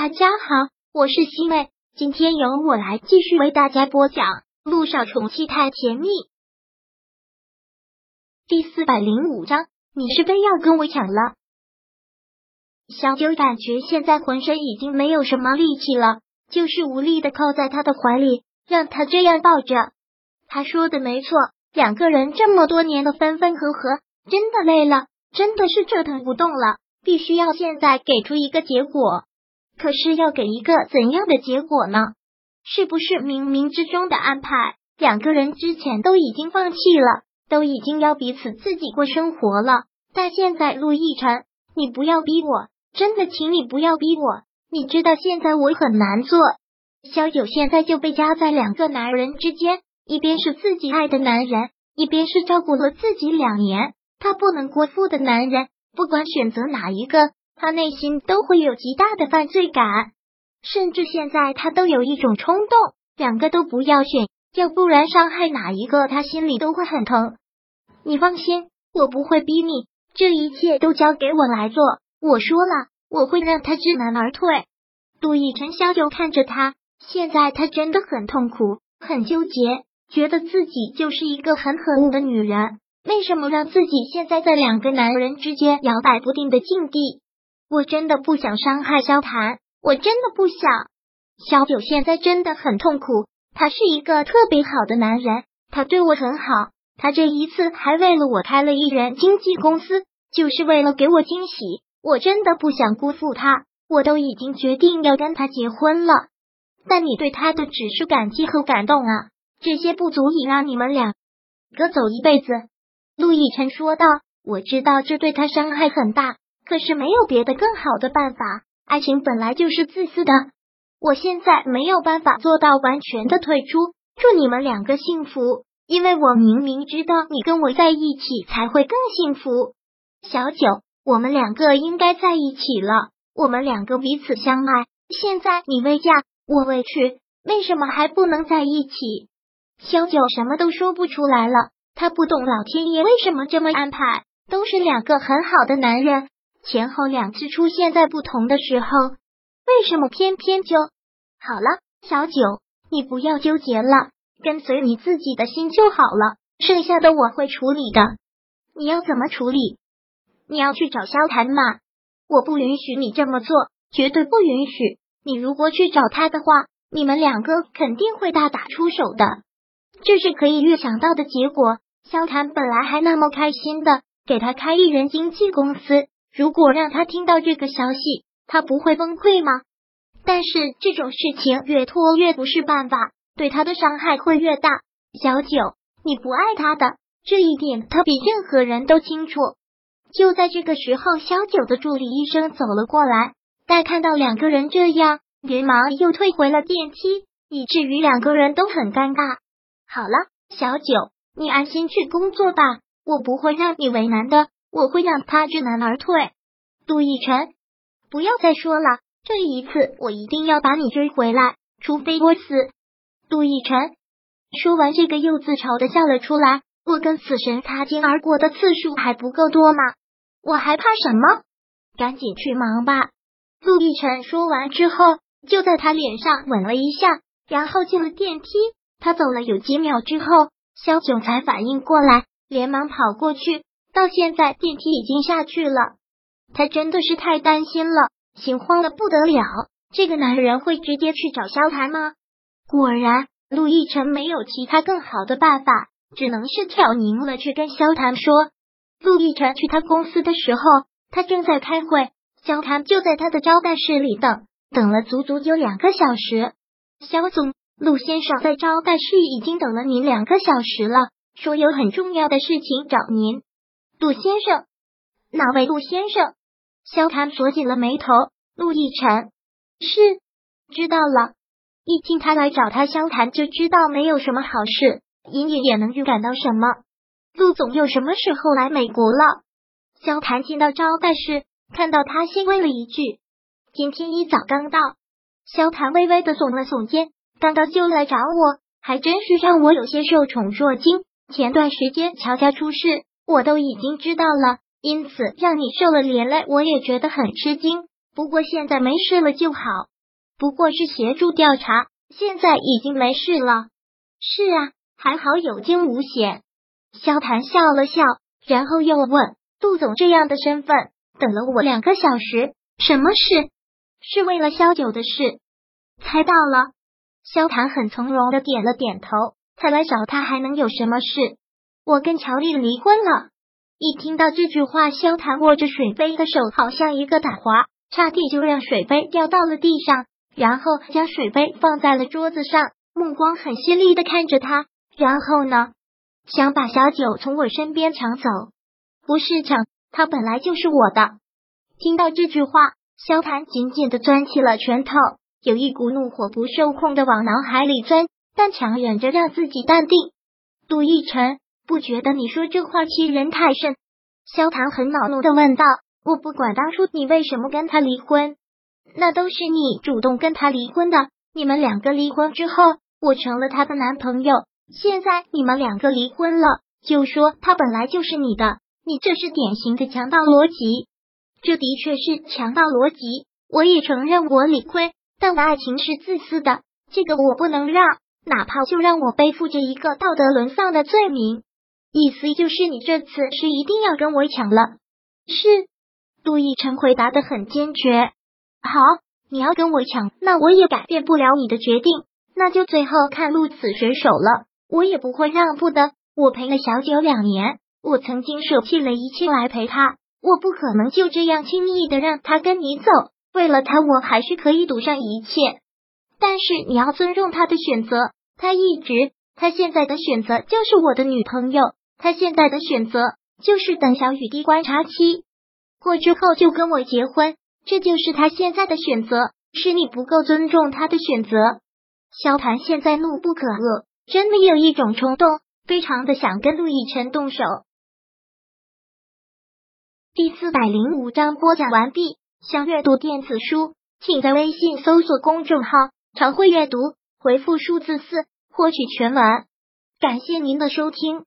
大家好，我是西妹，今天由我来继续为大家播讲《路上宠妻太甜蜜》第四百零五章。你是非要跟我抢了？小九感觉现在浑身已经没有什么力气了，就是无力的靠在他的怀里，让他这样抱着。他说的没错，两个人这么多年的分分合合，真的累了，真的是折腾不动了，必须要现在给出一个结果。可是要给一个怎样的结果呢？是不是冥冥之中的安排？两个人之前都已经放弃了，都已经要彼此自己过生活了。但现在陆亦辰，你不要逼我，真的，请你不要逼我。你知道现在我很难做。小九现在就被夹在两个男人之间，一边是自己爱的男人，一边是照顾了自己两年他不能辜负的男人。不管选择哪一个。他内心都会有极大的犯罪感，甚至现在他都有一种冲动，两个都不要选，要不然伤害哪一个，他心里都会很疼。你放心，我不会逼你，这一切都交给我来做。我说了，我会让他知难而退。杜奕晨笑着看着他，现在他真的很痛苦，很纠结，觉得自己就是一个很可恶的女人，为什么让自己现在在两个男人之间摇摆不定的境地？我真的不想伤害萧谈，我真的不想。萧九现在真的很痛苦，他是一个特别好的男人，他对我很好，他这一次还为了我开了艺人经纪公司，就是为了给我惊喜。我真的不想辜负他，我都已经决定要跟他结婚了。但你对他的只是感激和感动啊，这些不足以让你们两个走一辈子。陆亦辰说道：“我知道这对他伤害很大。”可是没有别的更好的办法，爱情本来就是自私的。我现在没有办法做到完全的退出。祝你们两个幸福，因为我明明知道你跟我在一起才会更幸福。小九，我们两个应该在一起了，我们两个彼此相爱。现在你未嫁，我未娶，为什么还不能在一起？小九什么都说不出来了，他不懂老天爷为什么这么安排，都是两个很好的男人。前后两次出现在不同的时候，为什么偏偏就好了？小九，你不要纠结了，跟随你自己的心就好了。剩下的我会处理的。你要怎么处理？你要去找萧谈吗？我不允许你这么做，绝对不允许。你如果去找他的话，你们两个肯定会大打出手的，这是可以预想到的结果。萧谈本来还那么开心的，给他开艺人经纪公司。如果让他听到这个消息，他不会崩溃吗？但是这种事情越拖越不是办法，对他的伤害会越大。小九，你不爱他的这一点，他比任何人都清楚。就在这个时候，小九的助理医生走了过来，待看到两个人这样，连忙又退回了电梯，以至于两个人都很尴尬。好了，小九，你安心去工作吧，我不会让你为难的。我会让他知难而退，杜奕晨，不要再说了，这一次我一定要把你追回来，除非我死。杜奕晨说完这个，又自嘲的笑了出来。我跟死神擦肩而过的次数还不够多吗？我还怕什么？赶紧去忙吧。陆亦辰说完之后，就在他脸上吻了一下，然后进了电梯。他走了有几秒之后，萧九才反应过来，连忙跑过去。到现在电梯已经下去了，他真的是太担心了，心慌的不得了。这个男人会直接去找萧谈吗？果然，陆亦辰没有其他更好的办法，只能是挑明了去跟萧谈说。陆亦辰去他公司的时候，他正在开会，萧谈就在他的招待室里等，等了足足有两个小时。萧总，陆先生在招待室已经等了您两个小时了，说有很重要的事情找您。陆先生，哪位陆先生？萧谈锁紧了眉头。陆亦辰是知道了，一听他来找他，萧谈就知道没有什么好事，隐隐也能预感到什么。陆总又什么时候来美国了？萧谈进到招待室，看到他，先问了一句：“今天一早刚到。”萧谈微微的耸了耸肩：“刚到就来找我，还真是让我有些受宠若惊。前段时间乔家出事。”我都已经知道了，因此让你受了连累，我也觉得很吃惊。不过现在没事了就好。不过是协助调查，现在已经没事了。是啊，还好有惊无险。萧谭笑了笑，然后又问杜总：“这样的身份，等了我两个小时，什么事？是为了萧九的事？”猜到了。萧谭很从容的点了点头。他来找他还能有什么事？我跟乔丽离婚了。一听到这句话，萧谈握着水杯的手好像一个打滑，差点就让水杯掉到了地上，然后将水杯放在了桌子上，目光很犀利的看着他。然后呢？想把小九从我身边抢走？不是抢，他本来就是我的。听到这句话，萧谈紧紧的攥起了拳头，有一股怒火不受控的往脑海里钻。但强忍着让自己淡定，杜奕晨不觉得你说这话欺人太甚。萧唐很恼怒的问道：“我不管当初你为什么跟他离婚，那都是你主动跟他离婚的。你们两个离婚之后，我成了他的男朋友。现在你们两个离婚了，就说他本来就是你的，你这是典型的强盗逻辑。这的确是强盗逻辑。我也承认我理亏，但爱情是自私的，这个我不能让。”哪怕就让我背负着一个道德沦丧的罪名，意思就是你这次是一定要跟我抢了。是，杜奕晨回答的很坚决。好，你要跟我抢，那我也改变不了你的决定，那就最后看鹿死谁手了。我也不会让步的。我陪了小九两年，我曾经舍弃了一切来陪他，我不可能就这样轻易的让他跟你走。为了他，我还是可以赌上一切，但是你要尊重他的选择。他一直，他现在的选择就是我的女朋友。他现在的选择就是等小雨滴观察期过之后就跟我结婚，这就是他现在的选择。是你不够尊重他的选择。萧谭现在怒不可遏，真的有一种冲动，非常的想跟陆亦辰动手。第四百零五章播讲完毕。想阅读电子书，请在微信搜索公众号“常会阅读”。回复数字四获取全文，感谢您的收听。